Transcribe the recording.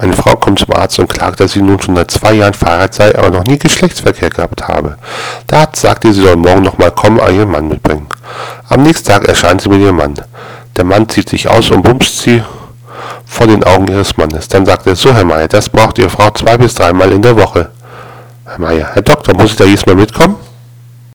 Eine Frau kommt zum Arzt und klagt, dass sie nun schon seit zwei Jahren verheiratet sei, aber noch nie Geschlechtsverkehr gehabt habe. Der Arzt sagte, sie soll morgen nochmal kommen und ihren Mann mitbringen. Am nächsten Tag erscheint sie mit ihrem Mann. Der Mann zieht sich aus und bumst sie vor den Augen ihres Mannes. Dann sagt er, so Herr Meier, das braucht Ihre Frau zwei bis dreimal in der Woche. Herr Meier, Herr Doktor, muss ich da jedes Mal mitkommen?